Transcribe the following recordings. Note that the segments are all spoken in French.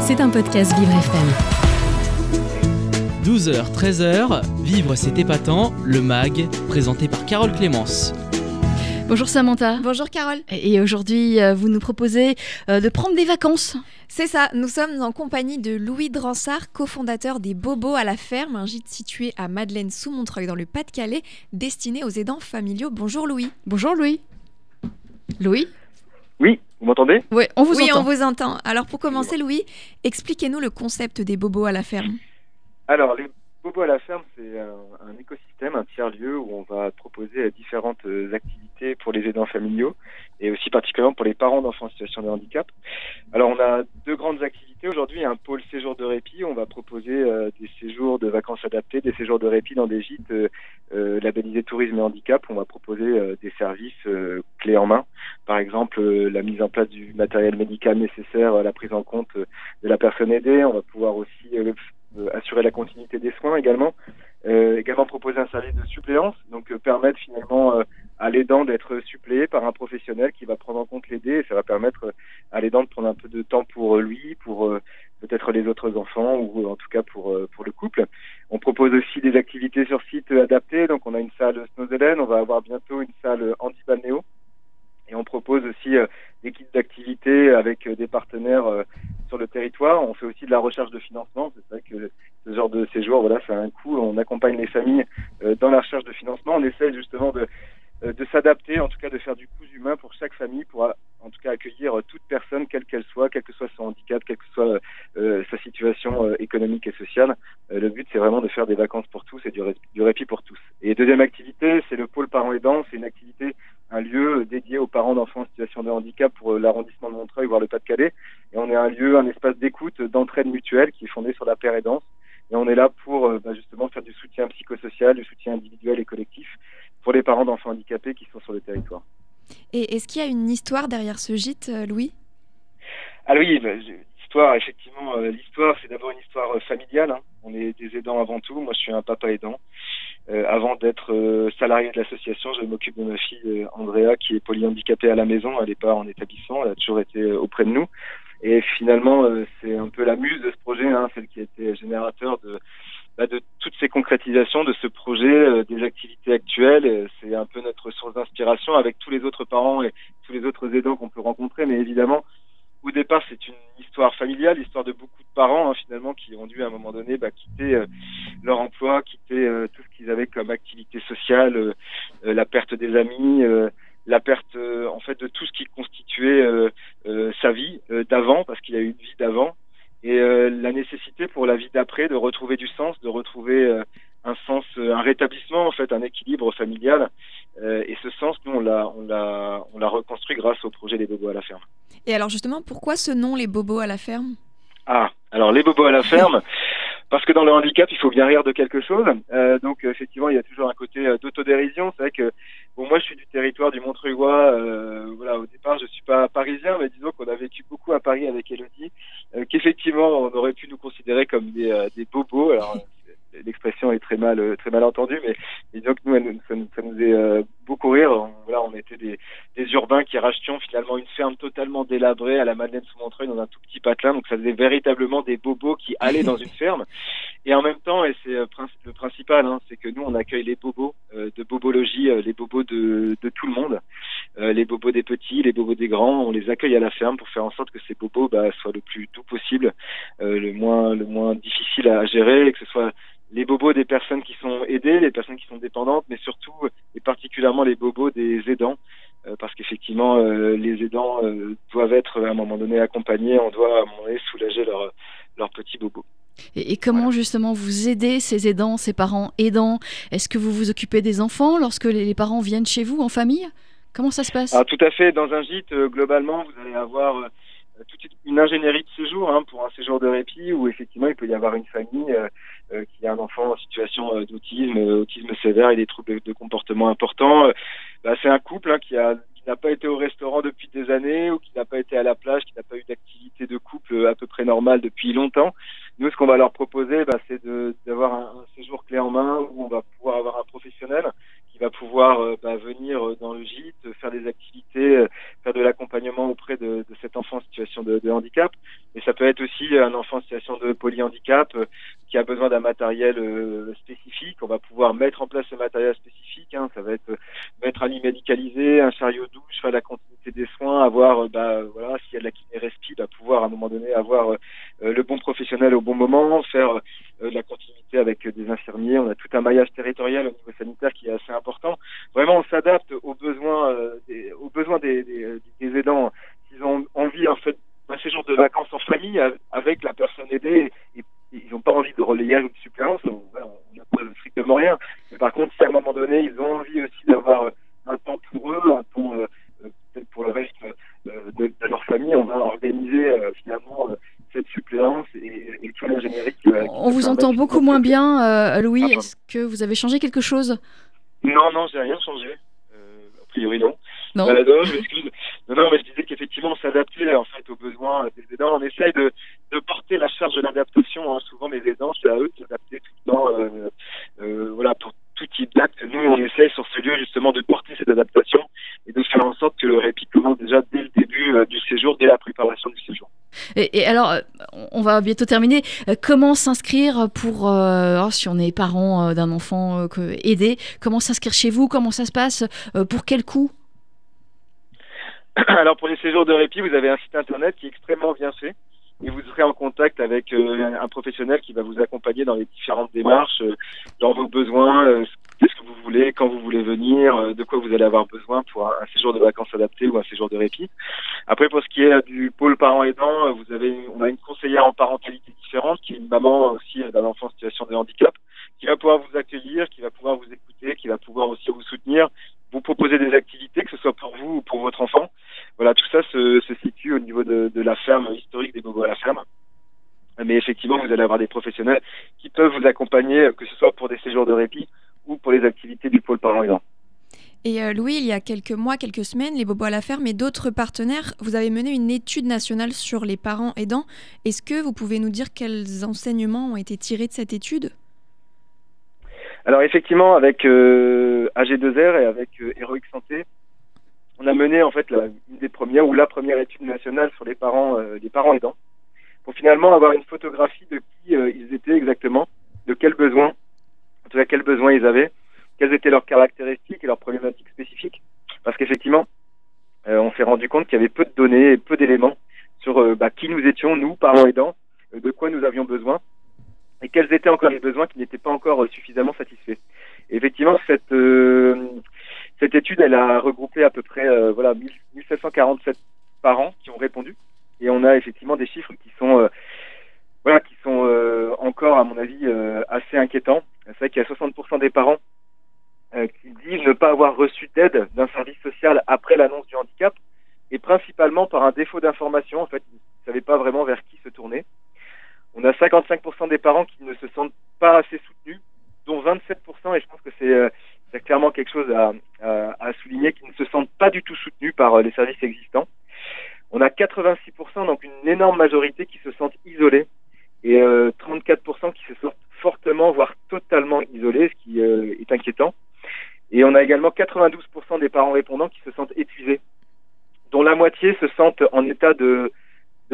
C'est un podcast Vivre FM. 12h, 13h, Vivre c'est épatant, le MAG, présenté par Carole Clémence. Bonjour Samantha. Bonjour Carole. Et aujourd'hui, euh, vous nous proposez euh, de prendre des vacances. C'est ça, nous sommes en compagnie de Louis Dransart, cofondateur des Bobos à la ferme, un gîte situé à Madeleine sous Montreuil dans le Pas-de-Calais, destiné aux aidants familiaux. Bonjour Louis. Bonjour Louis. Louis? Oui, vous m'entendez? Oui, on vous oui, entend. on vous entend. Alors pour commencer Louis, expliquez-nous le concept des Bobos à la ferme. Alors, les Bobos à la ferme, c'est un, écosystème, un tiers-lieu où on va proposer différentes euh, activités pour les aidants familiaux et aussi particulièrement pour les parents d'enfants en situation de handicap. Alors, on a deux grandes activités aujourd'hui. Un pôle séjour de répit. On va proposer euh, des séjours de vacances adaptés, des séjours de répit dans des gîtes euh, euh, labellisés tourisme et handicap. On va proposer des services clés en main. Par exemple, la mise en place du matériel médical nécessaire la prise en compte de la personne aidée. On va pouvoir aussi assurer la continuité des soins également. Euh, également proposer un service de suppléance, donc euh, permettre finalement euh, à l'aidant d'être suppléé par un professionnel qui va prendre en compte l'aider et ça va permettre euh, à l'aidant de prendre un peu de temps pour euh, lui, pour euh, peut-être les autres enfants ou euh, en tout cas pour, euh, pour le couple. On propose aussi des activités sur site euh, adaptées, donc on a une salle Snowzelen, on va avoir bientôt une salle euh, anti-balnéo et on propose aussi euh, des kits d'activités avec euh, des partenaires euh, sur le territoire. On fait aussi de la recherche de financement. C'est vrai que ce voilà, ça a un coût. On accompagne les familles euh, dans la recherche de financement. On essaie justement de, euh, de s'adapter, en tout cas de faire du coût humain pour chaque famille, pour en tout cas accueillir euh, toute personne, quelle qu'elle soit, quel que soit son handicap, quelle que soit sa situation économique et sociale. Le but, c'est vraiment de faire des vacances pour tous et du, ré- du répit pour tous. Et deuxième activité, c'est le pôle parents aidants. C'est une activité un lieu dédié aux parents d'enfants en situation de handicap pour l'arrondissement de Montreuil, voire le Pas-de-Calais. Et on est un lieu, un espace d'écoute, d'entraide mutuelle qui est fondé sur la paire aidance. Et on est là pour euh, bah, justement faire du soutien psychosocial, du soutien individuel et collectif pour les parents d'enfants handicapés qui sont sur le territoire. Et est-ce qu'il y a une histoire derrière ce gîte euh, Louis? Alors oui, bah, l'histoire, effectivement, euh, l'histoire, c'est d'abord une histoire familiale. hein. On est des aidants avant tout. Moi, je suis un papa aidant. Euh, avant d'être euh, salarié de l'association, je m'occupe de ma fille euh, Andrea, qui est polyhandicapée à la maison. Elle n'est pas en établissement. Elle a toujours été auprès de nous. Et finalement, euh, c'est un peu la muse de ce projet, hein, celle qui a été générateur de, bah, de toutes ces concrétisations de ce projet, euh, des activités actuelles. Euh, C'est un peu notre source d'inspiration avec tous les autres parents et tous les autres aidants qu'on peut rencontrer. Mais évidemment, au départ, c'est une histoire familiale, l'histoire de beaucoup de parents hein, finalement qui ont dû à un moment donné bah, quitter euh, leur emploi, quitter euh, tout ce qu'ils avaient comme activité sociale, euh, la perte des amis, la perte euh, en fait de tout ce qui constituait euh, sa vie euh, d'avant, parce qu'il a eu une vie d'avant, et euh, la nécessité pour la vie d'après de retrouver du sens, de retrouver euh, un sens, un rétablissement en fait, un équilibre familial. Euh, et ce sens, nous, on l'a, on l'a, on l'a reconstruit grâce au projet des Bobos à la ferme. Et alors justement, pourquoi ce nom les Bobos à la ferme? Ah, alors les bobos à la ferme, parce que dans le handicap, il faut bien rire de quelque chose. Euh, donc effectivement, il y a toujours un côté d'autodérision. C'est vrai que bon, moi, je suis du territoire du Montreuilois. Euh, voilà, au départ, je suis parisien, mais disons qu'on a vécu beaucoup à Paris avec Elodie, euh, qu'effectivement, on aurait pu nous considérer comme des, euh, des bobos. C'est- l'expression est très mal, euh, très mal entendue, mais, disons que nous, ça, nous- ça euh, beaucoup rire. On- était des, urbains qui rachetions finalement une ferme totalement délabrée à la Madeleine sous Montreuil dans un tout petit patelin. Donc ça faisait véritablement des bobos qui allaient dans une ferme. Et en même temps, et c'est euh, le principal, hein, c'est que nous on accueille les bobos euh, de bobologie, euh, les bobos de, tout le monde, Euh, les bobos des petits, les bobos des grands. On les accueille à la ferme pour faire en sorte que ces bobos bah, soient le plus doux possible, le moins le moins difficile à gérer, et que ce soit les bobos des personnes qui sont aidées, les personnes qui sont dépendantes, mais surtout et particulièrement les bobos des aidants, euh, parce qu'effectivement euh, les aidants euh, doivent être à un moment donné accompagnés, on doit à un moment donné soulager leurs leurs petits bobos. Et, et comment justement vous aidez ces aidants, ces parents aidants? Est-ce que vous vous occupez des enfants lorsque les, les parents viennent chez vous en famille? Comment ça se passe? Alors tout à fait, dans un gîte, euh, globalement, vous allez avoir euh, toute une ingénierie de séjour hein, pour un séjour de répit où effectivement il peut y avoir une famille euh, qui a un enfant en situation euh, d'autisme, euh, autisme sévère et des troubles de comportement importants. Euh, bah, c'est un couple hein, qui a qui n'a pas été au restaurant depuis des années ou qui n'a pas été à la plage, qui n'a pas eu d'activité de couple à peu près normale depuis longtemps. Nous, ce qu'on va leur proposer, bah, c'est d'avoir un, séjour clé en main où on va pouvoir avoir un professionnel qui va pouvoir euh, bah, venir euh, dans le gîte, faire des activités, euh, faire de l'accompagnement auprès de, de, cet enfant en situation de, de, handicap. Et ça peut être aussi un enfant en situation de polyhandicap qui a besoin d'un matériel spécifique. On va pouvoir mettre en place ce matériel spécifique. Hein. Ça va être mettre un lit médicalisé, un chariot douche, faire la continuité des soins, avoir, bah, voilà, s'il y a de la kiné respi, bah, pouvoir à un moment donné avoir le bon professionnel au bon moment, faire de la continuité avec des infirmiers. On a tout un maillage territorial au niveau sanitaire qui est assez important. Vraiment, on s'adapte aux besoins, des, aux besoins des, des, des aidants. S'ils ont envie, en fait, d'un séjour de vacances en famille avec la personne aidée, ils n'ont pas envie de relayer ou de suppléance, on n'a pas strictement rien. Mais par contre, si à un moment donné, ils ont envie aussi d'avoir un temps pour eux, un temps euh, peut-être pour le reste euh, de, de, leur famille, on va organiser euh, finalement cette suppléance et, et tout l'ingénierie. On vous entend beaucoup moins bien, euh, Louis. Ah, Est-ce que vous avez changé quelque chose? Non, non, j'ai rien changé. Euh, a priori, non. Non. Euh, non. Non, mais je disais qu'effectivement, on s'adaptait en fait aux besoins des aidants. On essaye de porter la charge de l'adaptation. Hein. Souvent, les aidants, c'est à eux de s'adapter tout le temps. Euh, euh, voilà, pour tout type d'acte. Nous, on essaye sur ce lieu justement de porter cette adaptation et de faire en sorte que le répit commence déjà dès le début euh, du séjour, dès la préparation du séjour. Et, et, alors, on va bientôt terminer. Comment s'inscrire pour, euh, si on est parent d'un enfant euh, aidé, comment s'inscrire chez vous? Comment ça se passe? Pour quel coût? Alors, pour les séjours de répit, vous avez un site internet qui est extrêmement bien fait et vous serez en contact avec euh, un professionnel qui va vous accompagner dans les différentes démarches, euh, dans vos besoins, euh, qu'est-ce que vous voulez, quand vous voulez venir, de quoi vous allez avoir besoin pour un, séjour de vacances adapté ou un séjour de répit. Après, pour ce qui est du pôle parents aidants, vous avez, on a une conseillère en parentalité différente, qui est une maman aussi d'un enfant en situation de handicap, qui va pouvoir vous accueillir, qui va pouvoir vous écouter, qui va pouvoir aussi vous soutenir, vous proposer des activités, que ce soit pour vous ou pour votre enfant. Voilà, tout ça se, se situe au niveau de, de, la ferme historique des Bobos à la ferme. Mais effectivement, vous allez avoir des professionnels qui peuvent vous accompagner, que ce soit pour des séjours de répit ou pour les activités du pôle parent aidant. Et euh, Louis, il y a quelques mois, quelques semaines, les Bobos à la ferme et d'autres partenaires, vous avez mené une étude nationale sur les parents aidants. Est-ce que vous pouvez nous dire quels enseignements ont été tirés de cette étude? Alors effectivement, avec euh, AG2R et avec euh, Heroic Santé, on a mené en fait la, une des premières ou la première étude nationale sur les parents, euh, les parents aidants, pour finalement avoir une photographie de qui euh, ils étaient exactement, de quels besoins, en tout cas quels besoins ils avaient, quelles étaient leurs caractéristiques et leurs problématiques spécifiques, parce qu'effectivement, euh, on s'est rendu compte qu'il y avait peu de données et peu d'éléments sur bah, qui nous étions, nous, parents aidants, de quoi nous avions besoin et quels étaient encore les besoins qui n'étaient pas encore suffisamment satisfaits. Et effectivement, cette euh, cette étude, elle a regroupé à peu près euh, voilà 1747 parents qui ont répondu, et on a effectivement des chiffres qui sont euh, voilà qui sont encore à mon avis assez inquiétants. C'est vrai qu'il y a 60% des parents qui disent ne pas avoir reçu d'aide d'un service social après l'annonce du handicap, et principalement par un défaut d'information. En fait, ils ne savaient pas vraiment vers qui se tourner. On a 55% des parents qui ne se sentent pas assez soutenus, dont 27%, et je pense que c'est euh, clairement quelque chose à, souligner, qui ne se sentent pas du tout soutenus par euh, les services existants. On a 86%, donc une énorme majorité qui se sentent isolés, et euh, 34% qui se sentent fortement, voire totalement isolés, ce qui euh, est inquiétant. Et on a également 92% des parents répondants qui se sentent épuisés, dont la moitié se sentent en état de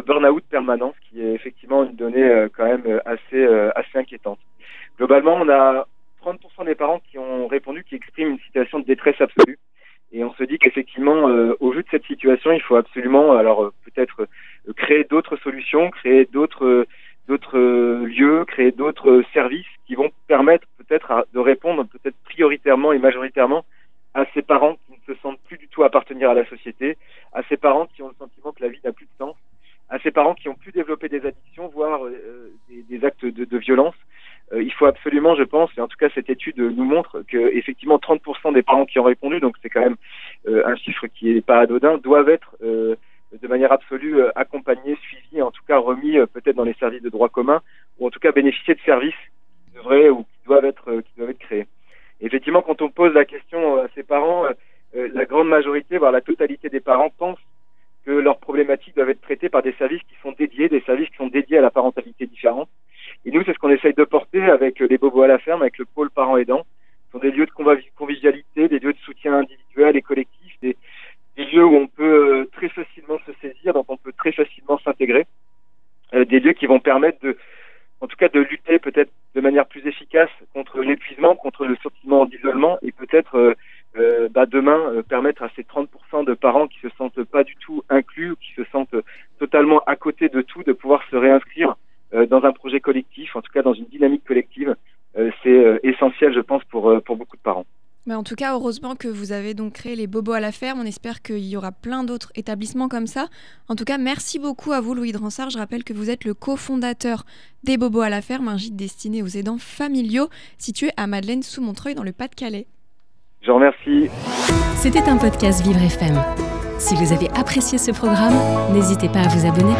burn-out permanent, ce qui est effectivement une donnée euh, quand même euh, assez, euh, assez inquiétante. Globalement, on a 30% des parents qui ont répondu qui expriment une situation de détresse absolue. Et on se dit qu'effectivement, euh, au vu de cette situation, il faut absolument, alors peut-être créer d'autres solutions, créer d'autres d'autres lieux, créer d'autres services qui vont permettre peut-être de répondre peut-être prioritairement et majoritairement à ces parents qui ne se sentent plus du tout appartenir à la société, à ces parents qui ont le sentiment que la vie n'a plus de sens, à ces parents qui ont pu développer des addictions, voire euh, des, des, actes de, de violence. Euh, il faut absolument, je pense, et en tout cas cette étude nous montre que effectivement 30% des parents qui ont répondu, donc c'est quand même euh, un chiffre qui n'est pas anodin, doivent être de manière absolue accompagnés, suivis, en tout cas remis peut-être dans les services de droit commun, ou en tout cas bénéficier de services qui devraient ou qui doivent être qui doivent être créés. Effectivement, quand on pose la question à ces parents, la grande majorité, voire la totalité des parents pensent que leurs problématiques doivent être traitées par des services qui sont dédiés, des services qui sont dédiés à la parentalité différente. Nous, c'est ce qu'on essaye de porter avec les bobos à la ferme, avec le pôle parents aidants. Ce sont des lieux de convivialité, des lieux de soutien individuel et collectif, des, des lieux où on peut très facilement se saisir, dont on peut très facilement s'intégrer, des lieux qui vont permettre de, en tout cas, de lutter peut-être de manière plus efficace contre l'épuisement, contre le sentiment d'isolement et peut-être euh, bah, demain euh, permettre à ces 30% de parents qui se sentent pas du tout inclus ou qui se sentent totalement à côté de tout de pouvoir se réinscrire euh, dans un projet collectif, en tout cas dans une dynamique collective. c'est essentiel, je pense, pour, pour beaucoup de parents. Mais en tout cas, heureusement que vous avez donc créé les Bobos à la ferme. On espère qu'il y aura plein d'autres établissements comme ça. En tout cas, merci beaucoup à vous, Louis Dransard. Je rappelle que vous êtes le cofondateur des Bobos à la ferme, un gîte destiné aux aidants familiaux situé à Madeleine sous Montreuil dans le Pas-de-Calais. Je vous remercie. C'était un podcast Vivre FM. Si vous avez apprécié ce programme, n'hésitez pas à vous abonner.